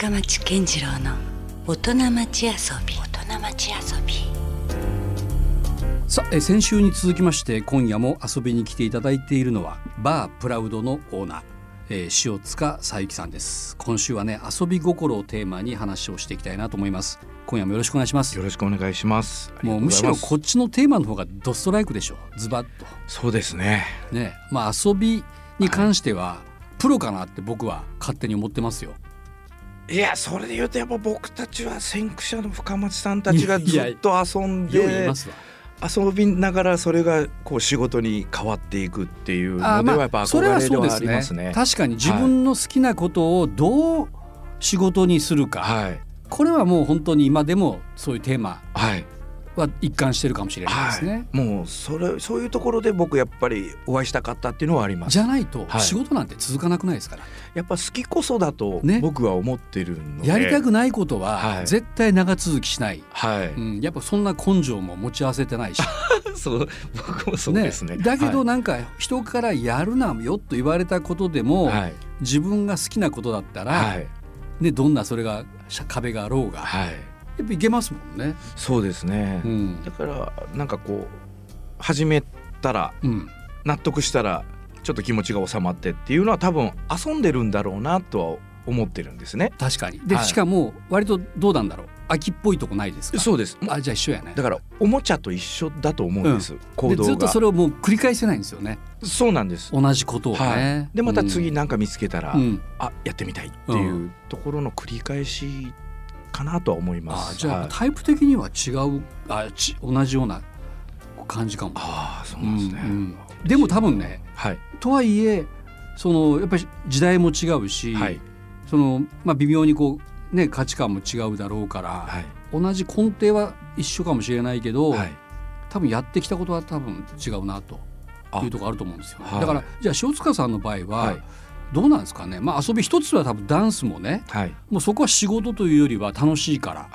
深町健次郎の大人町遊び。大人町遊び。さあえ先週に続きまして今夜も遊びに来ていただいているのはバープラウドのオーナー、えー、塩塚佐伯さんです。今週はね遊び心をテーマに話をしていきたいなと思います。今夜もよろしくお願いします。よろしくお願いします。もうむしろこっちのテーマの方がドストライクでしょズバッと。そうですね。ねまあ遊びに関しては、はい、プロかなって僕は勝手に思ってますよいやそれで言うとやっぱ僕たちは先駆者の深町さんたちがずっと遊んで遊びながらそれがこう仕事に変わっていくっていうのではやっぱ憧れではありますね。確かに自分の好きなことをどう仕事にするか、はい、これはもう本当に今でもそういうテーマ。は一貫してるかもしれないですね。はい、もうそれそういうところで僕やっぱりお会いしたかったっていうのはあります。じゃないと仕事なんて続かなくないですから。はい、やっぱ好きこそだと僕は思ってるので、ね、やりたくないことは絶対長続きしない。はい。うん、やっぱそんな根性も持ち合わせてないし。そう僕もそうですね。ねだけどなんか人からやるなよと言われたことでも、はい、自分が好きなことだったら、はい、ねどんなそれが壁があろうが。はいやっぱいけますもんね。そうですね、うん、だからなんかこう始めたら、うん、納得したらちょっと気持ちが収まってっていうのは多分遊んでるんだろうなとは思ってるんですね。確かに。で、はい、しかも割とどうなんだろう。秋っぽいとこないですか？そうです。あじゃあ一緒やね。だからおもちゃと一緒だと思うんです、うん、行動ずっとそれをもう繰り返せないんですよね。そうなんです。同じことをね、はい、でまた次何か見つけたら、うん、あやってみたいっていうところの繰り返しかなとは思います。あじゃあ、はい、タイプ的には違うあち同じような感じかも。あそうですね、うんうん、でも多分ね、はい、とはいえそのやっぱり時代も違うし、はい、そのまあ、微妙にこう、ね、価値観も違うだろうから、はい、同じ根底は一緒かもしれないけど、はい、多分やってきたことは多分違うなというところあると思うんですよ、ね、だからじゃあ塩塚さんの場合は、どうなんですかね、まあ、遊び一つは多分ダンスもね、はい、もうそこは仕事というよりは楽しいから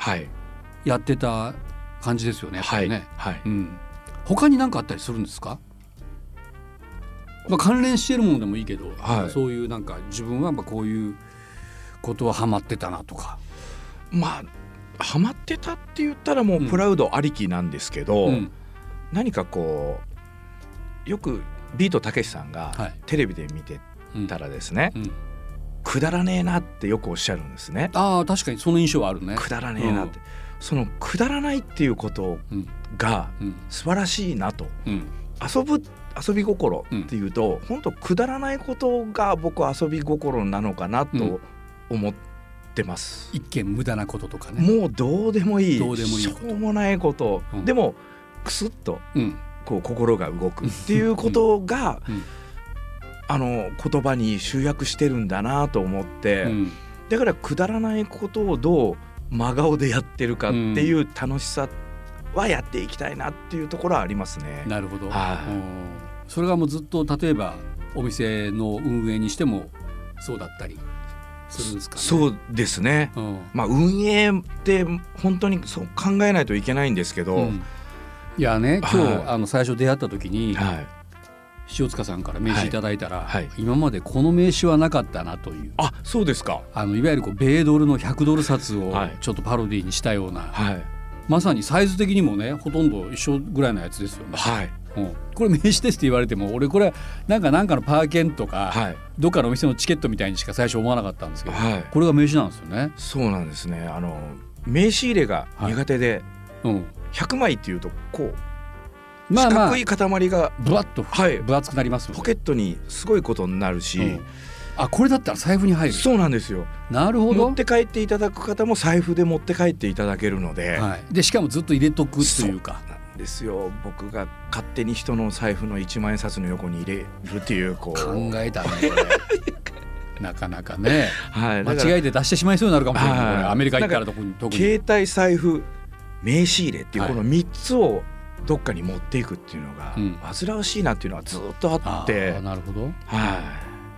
やってた感じですよね、やっぱりね。はい、うん、他に何かあったりするんですか？まあ、関連しているものでもいいけど、はい、そういうなんか自分はまあこういうことはハマってたなとか。まあハマってたって言ったらもうプラウドありきなんですけど、うん、何かこうよくビートたけしさんがテレビで見てたらですね、うん。うん、くだらねえなってよくおっしゃるんですね。あ確かにその印象はあるね。くだらねえなって、そのくだらないっていうことが素晴らしいなと、遊ぶ遊び心っていうと、本当くだらないことが僕は遊び心なのかなと思ってます。一見無駄なこととかね。もうどうでもいい。どうでもいいしょうもないこと。でもくすっとこう心が動くっていうことが。あの言葉に集約してるんだなと思って、うん、だからくだらないことをどう真顔でやってるかっていう楽しさはやっていきたいなっていうところはありますね。なるほど、はい、それがもうずっと例えばお店の運営にしてもそうだったりするんですか、ね、そうですね、うん、まあ運営って本当にそう考えないといけないんですけど、うん、いやね今日、はい、あの最初出会った時に、はい塩塚さんから名刺いただいたら、はい。はい、今までこの名刺はなかったなという。あそうですか。あのいわゆるこう米ドルの100ドル札をちょっとパロディにしたような、はい、まさにサイズ的にもねほとんど一緒ぐらいのやつですよね。はい。うん、これ名刺ですって言われても俺これなんかなんかのパーケンとか、はい、どっかのお店のチケットみたいにしか最初思わなかったんですけど、はい、これが名刺なんですよね。そうなんですね。あの名刺入れが苦手で、はい、うん、100枚っていうとこうまあまあ、四角い塊がぶわっと、はい、分厚くなりますポケットにすごいことになるし、うん、あこれだったら財布に入る。そうなんですよ。なるほど。持って帰っていただく方も財布で持って帰っていただけるので、はい、でしかもずっと入れとくというか。ですよ。僕が勝手に人の財布の1万円札の横に入れるっていうこう。考えたね。なかなかね、はい、間違えて出してしまいそうになるかもしれない、はい、アメリカ行ったら特に特に携帯財布名刺入れっていうこの3つをどっかに持っていくっていうのが、煩わしいなっていうのはずっとあって。なるほど、は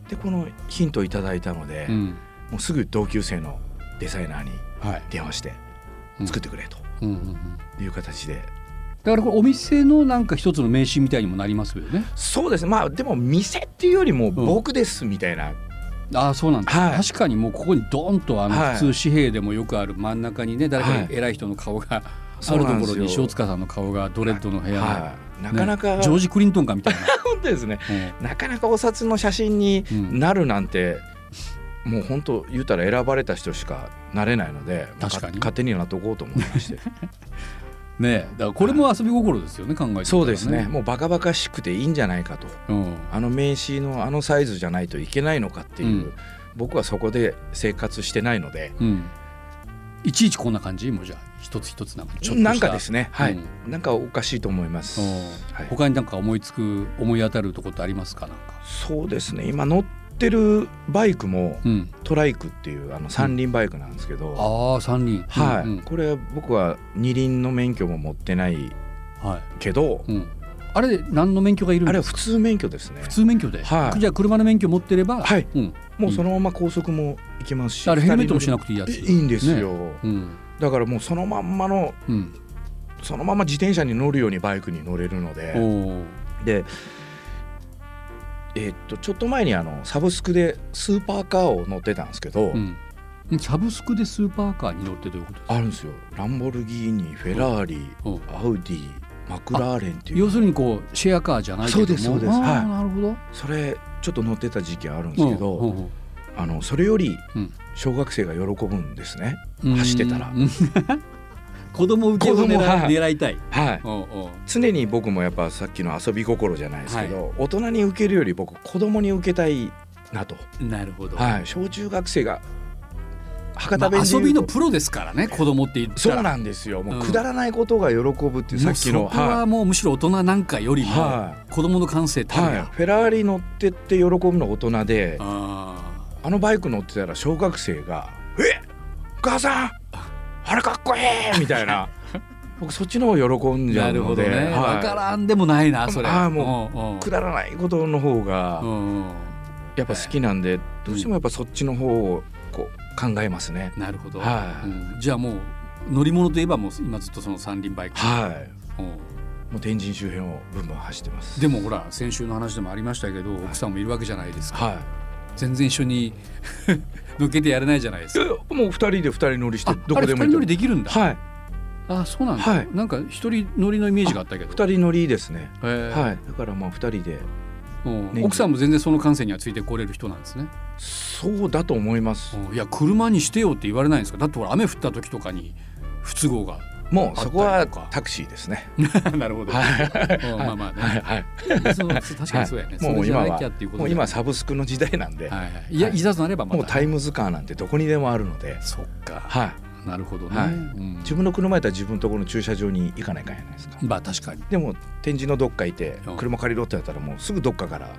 い、でこのヒントをいただいたので、うん、もうすぐ同級生のデザイナーに電話して作ってくれという形で。だからこれお店のなんか一つの名刺みたいにもなりますよね。そうですまあでも店っていうよりも僕ですみたいな。あそうなんです、はい、確かにもうここにドンとあの普通紙幣でもよくる真ん中にね誰か偉い人の顔が、あるところに塩塚さんの顔がドレッドの部屋の、なかなか、ジョージ・クリントンかみたいな。本当ですね、なかなかお札の写真になるなんて、もう本当言うたら選ばれた人しかなれないので確かに。勝手になっとこうと思いまして。ねだからこれも遊び心ですよね、考えて、ね、そうですね。もうバカバカしくていいんじゃないかと、うん、あの名刺のあのサイズじゃないといけないのかっていう、うん、僕はそこで生活してないので、うん、いちいちこんな感じ？もじゃあ一つ一つなんかちょっとなんかですね。はい、なんかおかしいと思います、はい、他になんか思いつく思い当たるところってありますか？なんか。そうですね。今乗っってるバイクも、トライクっていうあの三輪バイクなんですけど、ああ三輪。はい、これ僕は二輪の免許も持ってないけど、あれ何の免許がいるんですか？あれは普通免許ですね。普通免許で、はい、じゃあ車の免許持ってればはい、うん、もうそのまま高速も行けますしあれヘルメットもしなくていいやつ。いいんですよ、ね。うん、だからもうそのまんまの、うん、そのまま自転車に乗るようにバイクに乗れるのででえー、っとちょっと前にあのサブスクでスーパーカーを乗ってたんですけど、うん、サブスクでスーパーカーに乗ってどういうことですか？あるんですよ。ランボルギーニフェラーリ、う。ん、アウディマクラーレンっていう。要するにこうシェアカーじゃないけどそうですそうです。はい。なるほど。それちょっと乗ってた時期あるんですけど、うん、あのそれより小学生が喜ぶんですね、走ってたら。子供受けを狙,、はい、狙いたい、はい、おうおう。常に僕もやっぱさっきの遊び心じゃないですけど、はい、大人に受けるより僕子供に受けたいなと。なるほど、はい、小中学生が博多弁で、まあ、遊びのプロですからね子供って言ったそうなんですよ。もうくだらないことが喜ぶっていう、さっきのそこはもうむしろ大人なんかよりも子供の感性たるや、はい、フェラーリ乗ってって喜ぶの大人であのバイク乗ってたら小学生が「えお母さんあれかっこいい！みたいな。僕そっちの方喜んじゃうので、ね。はい、分からんでもないなそれ。あもうくだらないことの方がやっぱ好きなんでどうしてもやっぱそっちの方をこう考えますね。なるほど、はい、うん、じゃあもう乗り物といえばもう今ずっとその三輪バイク。はい。もう天神周辺をブンブン走ってます。でもほら先週の話でもありましたけど、奥さんもいるわけじゃないですか、はい、全然一緒に 乗っけてやれないじゃないですか。もう二人で二人乗りしてどこでも乗りできるんだ。はい。あそうなんだ、はい、なんか一人乗りのイメージがあったけど。二人乗りですね。はい。だからまあ二人で。奥さんも全然その感性にはついてこれる人なんですね。そうだと思います。いや車にしてよって言われないんですか？だってほら雨降った時とかに不都合がもうそこはタクシーですね。なるほど。まあまあね。はい。はい。確かにそうやね。もう今はもう今サブスクの時代なんで。いやい。ざとなればもうタイムズカーなんてどこにでもあるので。そっか。はい。なるほどね、自分の車やったら自分のところの駐車場に行かないかんやないですか。まあ確かに。でも展示のどっかいて車借りろってやったらもうすぐどっかから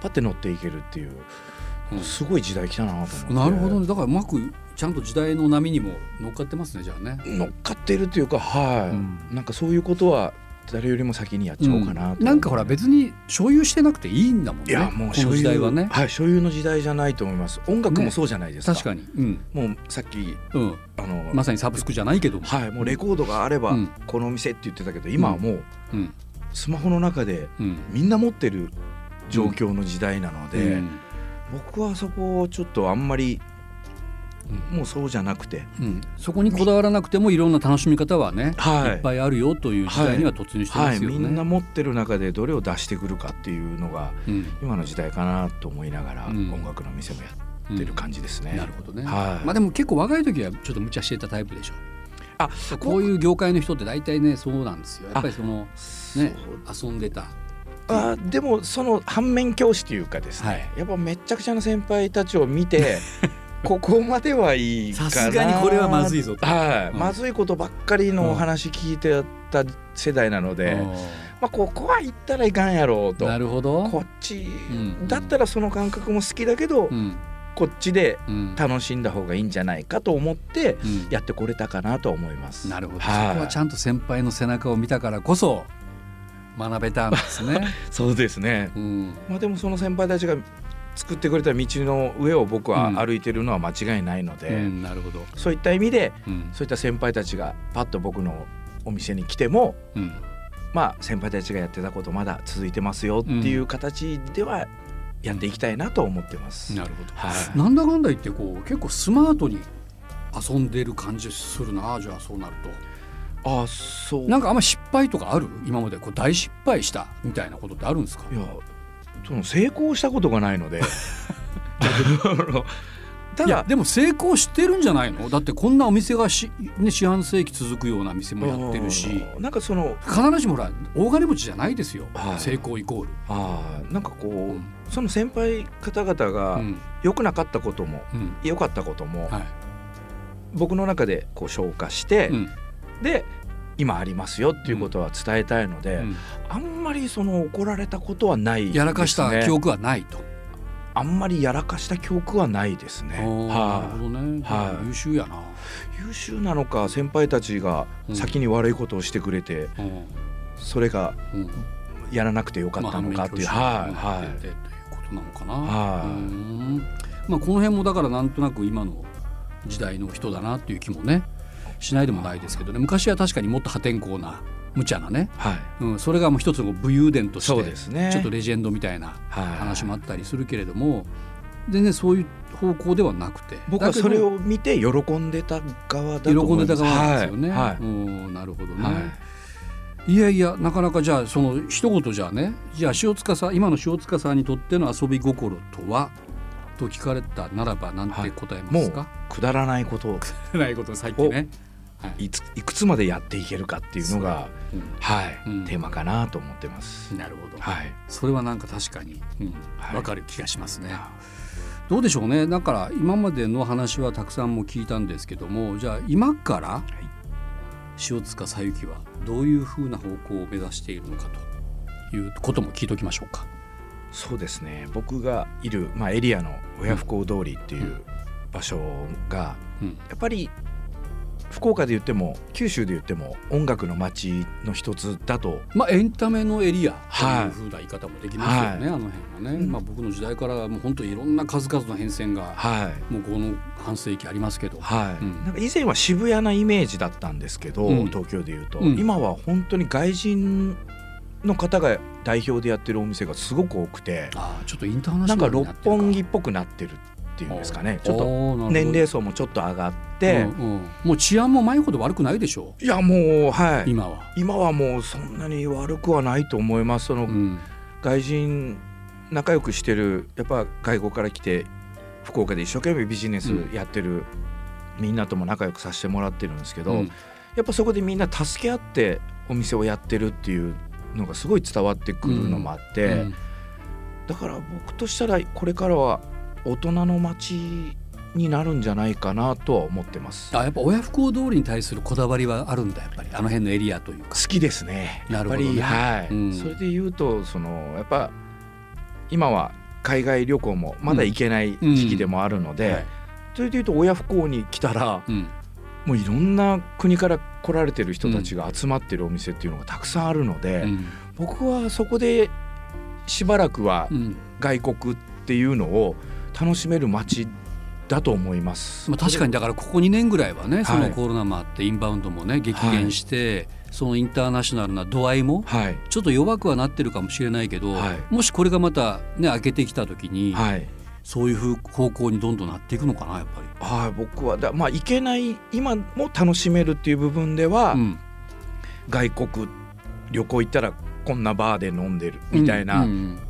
パッて乗っていけるっていうすごい時代来たなと思って。なるほどね。だからうまくちゃんと時代の波にも乗っかってますねじゃあね。乗っかってるっていうかはい、うん、なんかそういうことは誰よりも先にやっちゃおうかなと、うん、なんかほら別に所有してなくていいんだもんね。いやもう所有時代はね。はい所有の時代じゃないと思います。音楽もそうじゃないですか、ね、確かに、うん、もうさっき、うん、あのまさにサブスクじゃないけどはいもうレコードがあれば、このお店って言ってたけど今はもう、うん、スマホの中で、みんな持ってる状況の時代なので、僕はそこをちょっとあんまりもうそうじゃなくて、うん、そこにこだわらなくてもいろんな楽しみ方はね、はい、いっぱいあるよという時代には突入してますよね、はい。はい、みんな持ってる中でどれを出してくるかっていうのが、うん、今の時代かなと思いながら、音楽の店もやってる感じですね。なるほどね、はい。まあ、でも結構若い時はちょっと無茶してたタイプでしょ。あこういう業界の人って大体ねそうなんですよ。やっぱりそのね遊んでた。あでもその反面教師というかですね、はい、やっぱめちゃくちゃな先輩たちを見て ここまではいいさすがにこれはまずいぞと、はい、うん、まずいことばっかりのお話聞いてた世代なので、うん、まあ、ここは行ったらいかんやろうと。なるほど。こっち、うん、だったらその感覚も好きだけど、こっちで楽しんだ方がいいんじゃないかと思ってやってこれたかなと思います。なるほど、はい、そこはちゃんと先輩の背中を見たからこそ学べたんですね。そうですね、まあ、でもその先輩たちが作ってくれた道の上を僕は歩いてるのは間違いないので、うんうん、なるほど。そういった意味で、うん、そういった先輩たちがパッと僕のお店に来ても、まあ先輩たちがやってたことまだ続いてますよっていう形ではやっていきたいなと思ってます。なるほど、はい、なんだかんだ言ってこう結構スマートに遊んでる感じするなじゃあそうなると。あそう。なんかあんま失敗とかある？今までこう大失敗したみたいなことってあるんですか？いやその成功したことがないので。ただでも成功してるんじゃないの？だってこんなお店がし、ね、四半世紀続くような店もやってるし。なんかその必ずしもほら大金持ちじゃないですよ、はい、成功イコール。あなんかこう、うん、その先輩方々が良くなかったことも良、うん、かったことも、はい、僕の中でこう消化して、うん、で今ありますよっていうことは伝えたいので、あんまりその怒られたことはない、ね、やらかした記憶はないと。あんまりやらかした記憶はないですね。はなるほどね。はい、優秀やな。優秀なのか先輩たちが先に悪いことをしてくれて、うん、それがやらなくてよかったのかっていう、まあ、はいはい。ということなのかな。はい。まあこの辺もだからなんとなく今の時代の人だなっていう気もねしないでもないですけどね。昔は確かにもっと破天荒な。無茶なね、はい。うん、それがもう一つの武勇伝として、ね、ちょっとレジェンドみたいな話もあったりするけれども、全然そういう方向ではなくて。僕はそれを見て喜んでた側だと思います。喜んでた側ですよね、はい。はい、うんなるほどね、はい、いやいやなかなかじゃあその一言じゃあねじゃあ塩塚さん今の塩塚さんにとっての遊び心とは？と聞かれたならばなんて答えますか、くだらないことくだらないことさっきねい。ついくつまでやっていけるかっていうのが、うん、はい、うん、テーマかなと思ってます。なるほど、はい、それはなんか確かに、うん。はい、分かる気がしますね。どうでしょうね。だから今までの話はたくさんも聞いたんですけどもじゃあ今から塩塚さゆきはどういうふうな方向を目指しているのかということも聞いておきましょうか。そうですね。僕がいる、まあ、エリアの親不孝通りっていう場所が、やっぱり福岡で言っても九州で言っても音楽の街の一つだと。まあエンタメのエリアというふうな言い方もできますよね、はい、あの辺はね、うん、まあ僕の時代からもう本当いろんな数々の変遷が、はい、もうこの半世紀ありますけど、はい。うん、なんか以前は渋谷なイメージだったんですけど、うん、東京でいうと、今は本当に外人の方が代表でやってるお店がすごく多くて。あちょっとインターナショナルなんか六本木っぽくなってるっていうんですかね。ちょっと年齢層もちょっと上がって、うんうん、もう治安も前ほど悪くないでしょう。いやもうはい。今は。今はもうそんなに悪くはないと思います。その、うん、外人仲良くしてるやっぱ外国から来て福岡で一生懸命ビジネスやってる、みんなとも仲良くさせてもらってるんですけど、やっぱそこでみんな助け合ってお店をやってるっていうのがすごい伝わってくるのもあって、だから僕としたらこれからは大人の街になるんじゃないかなとは思ってます。あやっぱ親不孝通りに対するこだわりはあるんだやっぱりあの辺のエリアというか。好きですね。なるほど、ね、はい、うん、それで言うとそのやっぱ今は海外旅行もまだ行けない時期でもあるので、うん。うんはい、それで言うと親不孝に来たら、もういろんな国から来られてる人たちが集まってるお店っていうのがたくさんあるので、僕はそこでしばらくは外国っていうのを、楽しめる街だと思います。まあ、確かにだからここ2年ぐらいはね、そのコロナもあってインバウンドもね激減して、はい、そのインターナショナルな度合いもちょっと弱くはなってるかもしれないけど、はい、もしこれがまたね開けてきた時に、はい、そういう方向にどんどんなっていくのかなやっぱり。はい、僕はだまあ行けない今も楽しめるっていう部分では、うん、外国旅行行ったらこんなバーで飲んでるみたいな。うんうん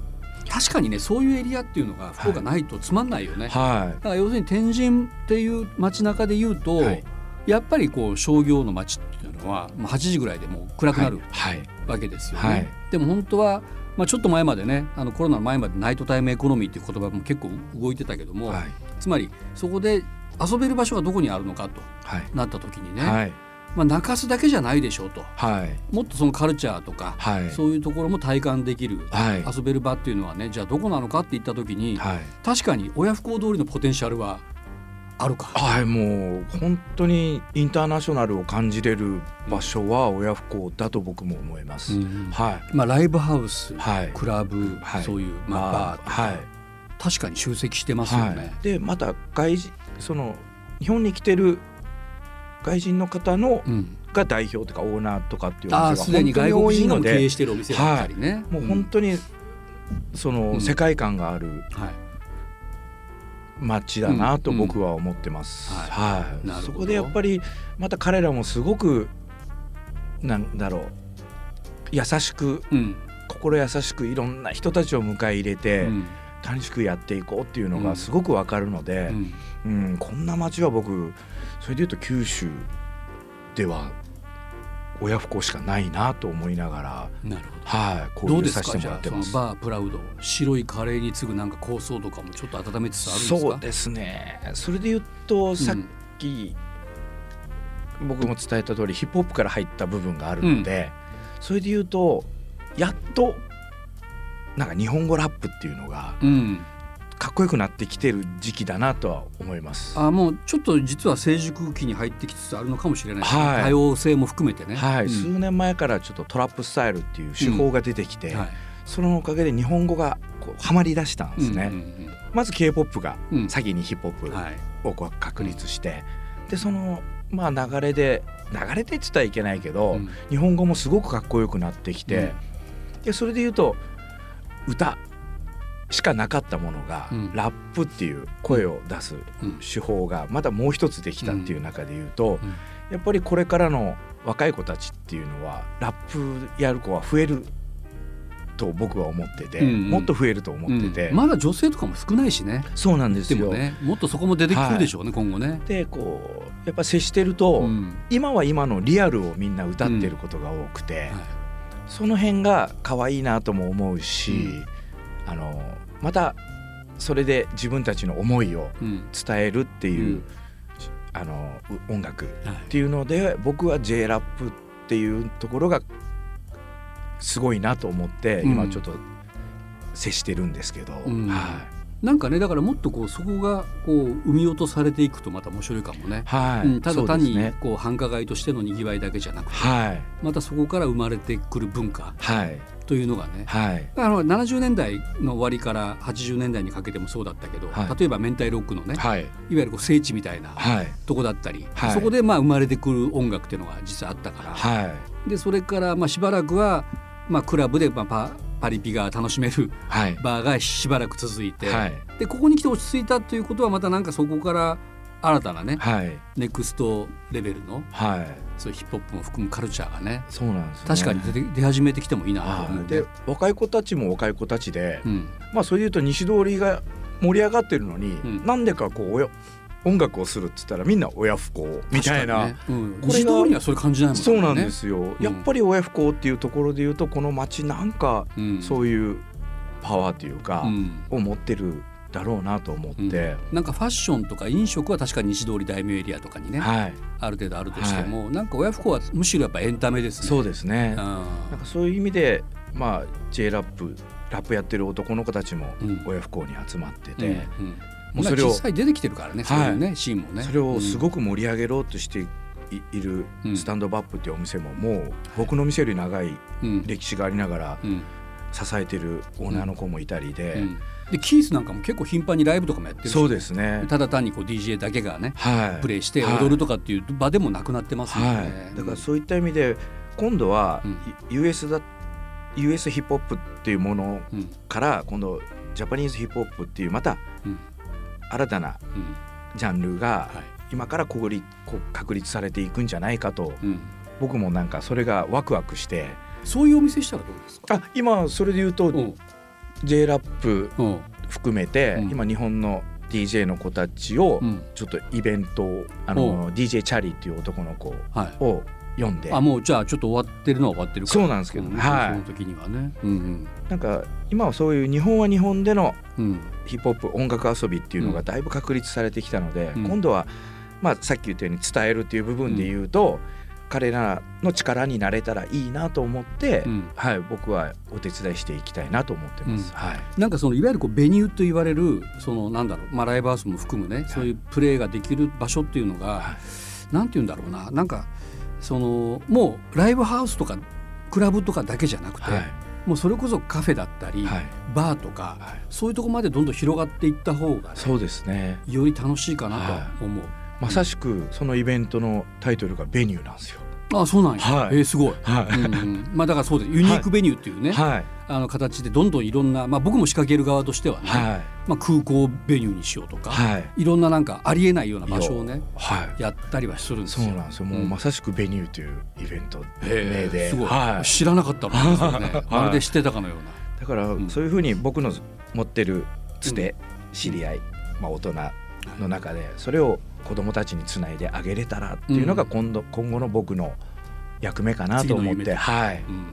確かにねそういうエリアっていうのが福岡ないとつまんないよね、はい、だから要するに天神っていう街中でいうと、はい、やっぱりこう商業の街っていうのは8時ぐらいでもう暗くなる、はい、わけですよね、でも本当はまあ、ちょっと前までねあのコロナの前までナイトタイムエコノミーっていう言葉も結構動いてたけども、つまりそこで遊べる場所がどこにあるのかとなった時にね、まあ、泣かすだけじゃないでしょうと、はい、もっとそのカルチャーとか、はい、そういうところも体感できる、はい、遊べる場っていうのはねじゃあどこなのかって言った時に、はい、確かに親不孝通りのポテンシャルはあるか。はいもう本当にインターナショナルを感じれる場所は親不孝だと僕も思います、うん、はい。まあ、ライブハウス、はい、クラブ、はい、そういう、まあ、バーとか、はい、確かに集積してますよね。でまた外その日本に来てる外人の方の、が代表とかオーナーとかっていうお店が本当に多いので、経営してるお店だったりね、はい、もう本当にその世界観がある、街だなと僕は思ってます。はい、はい、そこでやっぱりまた彼らもすごくなんだろう優しく、うん、心優しくいろんな人たちを迎え入れて、うん、楽しくやっていこうっていうのがすごくわかるので、うん、うん、こんな街は僕それでいうと九州では親不孝しかないなと思いながらなるほど、はい、交流させてもらってます。バープラウド白いカレーに次ぐなんか構想とかもちょっと温めつつあるんですか？そうですね。それで言うとさっき、僕も伝えた通りヒップホップから入った部分があるので、うん、それで言うとやっとなんか日本語ラップっていうのが、うん、かっこよくなってきてる時期だなとは思います。あもうちょっと実は成熟期に入ってきつつあるのかもしれない、はい、多様性も含めてね、はい、うん、数年前からちょっとトラップスタイルっていう手法が出てきて、はい、そのおかげで日本語がこうはまりだしたんですね、うんうんうん、まず k p o p が先にヒップホップをこう確立して、でそのまあ流れで流れてって言ったらいけないけど、うん、日本語もすごくかっこよくなってきて、うん、でそれで言うと歌しかなかったものが、うん、ラップっていう声を出す手法がまたもう一つできたっていう中で言うと、やっぱりこれからの若い子たちっていうのはラップやる子は増えると僕は思ってて、うんうん、もっと増えると思ってて、うん、まだ女性とかも少ないしね。そうなんですよ。ねもっとそこも出てくるでしょうね、はい、今後ね。でこうやっぱ接してると、うん、今は今のリアルをみんな歌ってることが多くて、はい、その辺が可愛いなとも思うし、あのまたそれで自分たちの思いを伝えるっていう、あの音楽っていうので、はい、僕は J ラップっていうところがすごいなと思って今ちょっと接してるんですけど、うん、はい、なんかねだからもっとこうそこがこう生み落とされていくとまた面白いかもね、はい。うん、ただ単にこう繁華街としてのにぎわいだけじゃなくて、はい、またそこから生まれてくる文化、はい、というのがね、はい、あの70年代の終わりから80年代にかけてもそうだったけど、はい、例えば明太ロックのね、はい、いわゆるこう聖地みたいなとこだったり、はい、そこでまあ生まれてくる音楽っていうのが実はあったから、はい、でそれからまあしばらくはまあ、クラブでまあパパリピが楽しめるバーがしばらく続いて、はい、でここに来て落ち着いたということはまたなんかそこから新たなね、はい、ネクストレベルの、はい、そうヒップホップも含むカルチャーがねそうなんです、ね、確かに出出始めてきてもいいなと思うで。若い子たちも若い子たちで、うん、まあそれでいうと西通りが盛り上がってるのに、うん、なんでかこう音楽をするっつったらみんな親不孝みたいな、ね。うん、これがにはそれ感じなんね。そうなんですよ、うん、やっぱり親不孝っていうところで言うとこの街なんかそういうパワーというか、を持ってるだろうなと思って、うん、なんかファッションとか飲食は確かに西通り大名エリアとかにね、はい、ある程度あるとしても、はい、なんか親不孝はむしろやっぱエンタメですね。そうですね、なんかそういう意味でまあ J ラップラップやってる男の子たちも親不孝に集まってて、うんうんもうそれを実際出てきてるからね、そういうねシーンもね。それをすごく盛り上げろうとしているスタンドバップっていうお店ももう僕の店より長い歴史がありながら支えてるオーナーの子もいたりで。でキースなんかも結構頻繁にライブとかもやってるそうですね。ただ単にこう DJ だけがね、はい、プレイして踊るとかっていう場でもなくなってますよね、はい、だからそういった意味で今度は US だ US ヒップホップっていうものから今度ジャパニーズヒップホップっていうまた新たなジャンルが今からこり確立されていくんじゃないかと、僕もなんかそれがワクワクして。そういうお店したらどうですか？あ今それで言うと J ラップ含めて今日本の DJ の子たちをちょっとイベントをあの DJ チャリっていう男の子を読んで、あもうじゃあちょっと終わってるのは終わってるそうなんですけどね、はい、その時にはね、うんうん、なんか今はそういう日本は日本でのヒップホップ音楽遊びっていうのがだいぶ確立されてきたので、うん、今度は、まあ、さっき言ったように伝えるっていう部分で言うと、うん、彼らの力になれたらいいなと思って、うん、はい、僕はお手伝いしていきたいなと思ってます。はい、なんかそのいわゆるこうベニューと言われるそのなんだろう、まあ、ライブハウスも含むね、はい、そういうプレーができる場所っていうのが、はい、なんて言うんだろうな。なんかそのもうライブハウスとかクラブとかだけじゃなくて、はい、もうそれこそカフェだったり、はい、バーとか、はい、そういうところまでどんどん広がっていった方が、ね、そうですね。より楽しいかなと思う、まさしくそのイベントのタイトルが「ベニュー」なんですよ。あそうなんや、はい、えー、すごい、はい、うんうん、まあだからそうですユニークベニューっていうね、はい、あの形でどんどんいろんな、まあ、僕も仕掛ける側としてはね、はい。まあ、空港ベニューにしようとか、はい、いろんななんかありえないような場所をね、はい、やったりはするんですよ。そうなんですよ。もうまさしくベニューというイベント名で、すごい、はい、知らなかったもんですよね、まるで知ってたかのような。だからそういうふうに僕の持ってるつて、知り合い、まあ、大人の中でそれを子供たちにつないであげれたらっていうのが今度、今後の僕の役目かなと思って、はい、うん。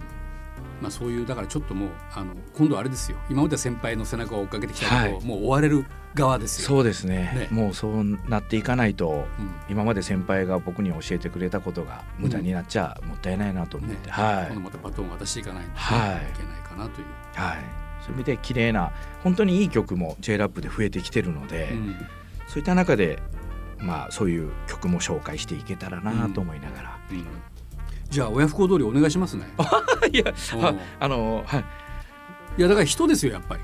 まあ、そういうだからちょっともうあの今度あれですよ。今まで先輩の背中を追っかけてきたけど、はい、もう追われる側ですよ。そうですね、ね、もうそうなっていかないと、うん、今まで先輩が僕に教えてくれたことが無駄になっちゃもったいないなと思って、うん。ね、はい、今度またバトンを渡していかないとい。けないかなという。はい、そういう意味で綺麗な本当にいい曲も J ラップで増えてきてるので、うん、そういった中でまあそういう曲も紹介していけたらなと思いながら。うん。じゃあ親不孝通りお願いしますね。いやあのはい。いやだから人ですよやっぱり。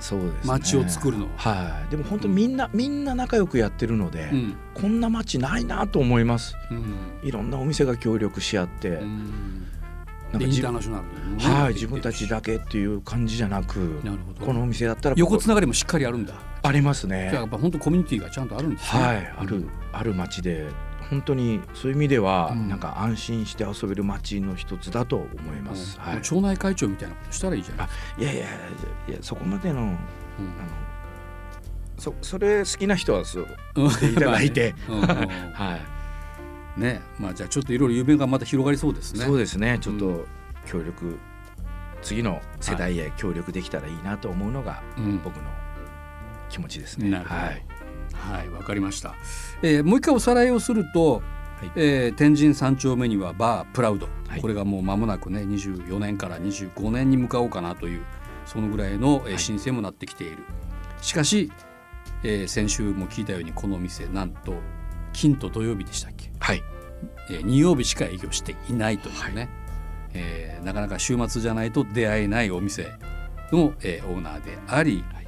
そうです、ね、街を作るのは。い、でも本当みんな、うん、みんな仲良くやってるので、うん、こんな街ないなと思います、うん、いろんなお店が協力し合って、なんかインターナショナル、はい、自分たちだけっていう感じじゃなくなるほど。このお店だったら横つながりもしっかりあるんだありますね。じゃあやっぱ本当コミュニティがちゃんとあるんですね。はいある、ある街で本当にそういう意味では、うん、なんか安心して遊べる街の一つだと思います、はい、町内会長みたいなことしたらいいじゃないいやいやいやそこまでの,、うん、あのそそれ好きな人はそうしていただいて、はい。ねまあじゃあちょっといろいろ夢がまた広がりそうですね。そうですね。ちょっと協力、うん、次の世代へ協力できたらいいなと思うのが、僕の気持ちですね、はい。はいわかりました、えー、もう一回おさらいをすると、はい。えー、天神三丁目にはバープラウド、はい、これがもう間もなくね24年から25年に向かおうかなというそのぐらいの、えー、申請もなってきている、しかし、えー、先週も聞いたようにこの店なんと金と土曜日でしたっけ、はい。えー、2曜日しか営業していないというね、はい、えー、なかなか週末じゃないと出会えないお店の、えー、オーナーであり、はい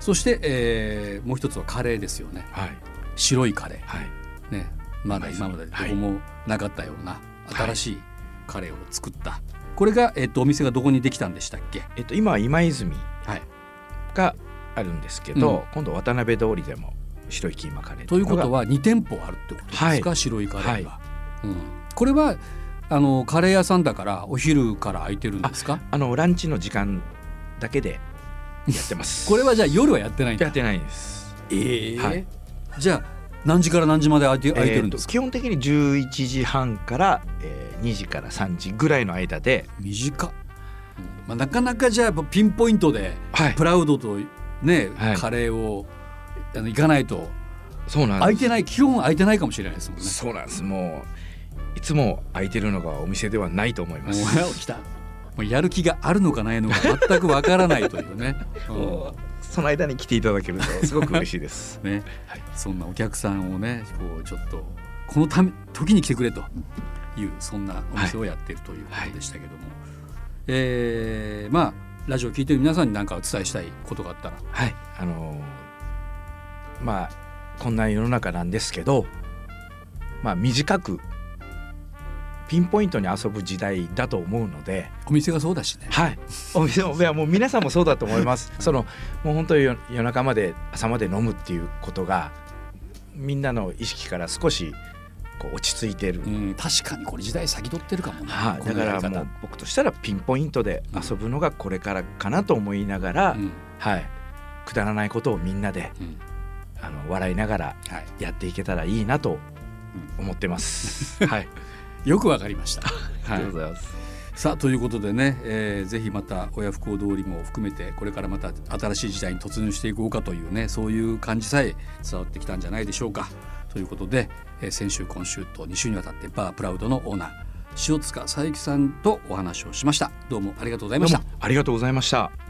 そして、えー、もう一つはカレーですよね、はい、白いカレー、はい、ね、まだ今までどこもなかったような新しいカレーを作った、はい、これが、えーと、お店がどこにできたんでしたっけ、えーと、今は今泉があるんですけど、うん、今度渡辺通りでも白いキーマカレーということは2店舗あるってことですか、白いカレーが。うん、これはあのカレー屋さんだからお昼から空いてるんですか？あのランチの時間だけでやってます。これはじゃあ夜はやってないんやってないです。ええ。ーはい、じゃあ何時から何時まで空いて空いてるんですか、基本的に11時半から、えー、2時から3時ぐらいの間で。短っ、まあ、なかなかじゃあピンポイントで、はい、プラウドとね、はい、カレーをあの行かないと。そうなん空いてない基本空いてないかもしれないですもんね。そうなんです。もういつも空いてるのがお店ではないと思います。来たもうやる気があるのかないのか全くわからないというね、うん、その間に来ていただけるとすごく嬉しいです。ね、はい、そんなお客さんをねこうちょっとこのため時に来てくれと。いうそんなお店をやっているということでしたけども、はい、えー、まあラジオ聞いてる皆さんに何かお伝えしたいことがあったら。はい。あのー、まあこんな世の中なんですけどまあ短くピンポイントに遊ぶ時代だと思うので。お店がそうだしね。はい。お店もいやもう皆さんもそうだと思います。そのもう本当に夜中まで朝まで飲むっていうことがみんなの意識から少しこう落ち着いてる、うん、確かにこれ時代先取ってるかもね、はい、だからもう僕としたらピンポイントで遊ぶのがこれからかなと思いながら、うん、はい。くだらないことをみんなで、うん、あの笑いながらやっていけたらいいなと思ってます。はいよくわかりました。ありがとうございます。さあということでね、えー、ぜひまた親不孝通りも含めてこれからまた新しい時代に突入していこうかというねそういう感じさえ伝わってきたんじゃないでしょうか。ということで、えー、先週今週と2週にわたってバープラウドのオーナー塩塚佐伯さんとお話をしました。どうもありがとうございました。ありがとうございました。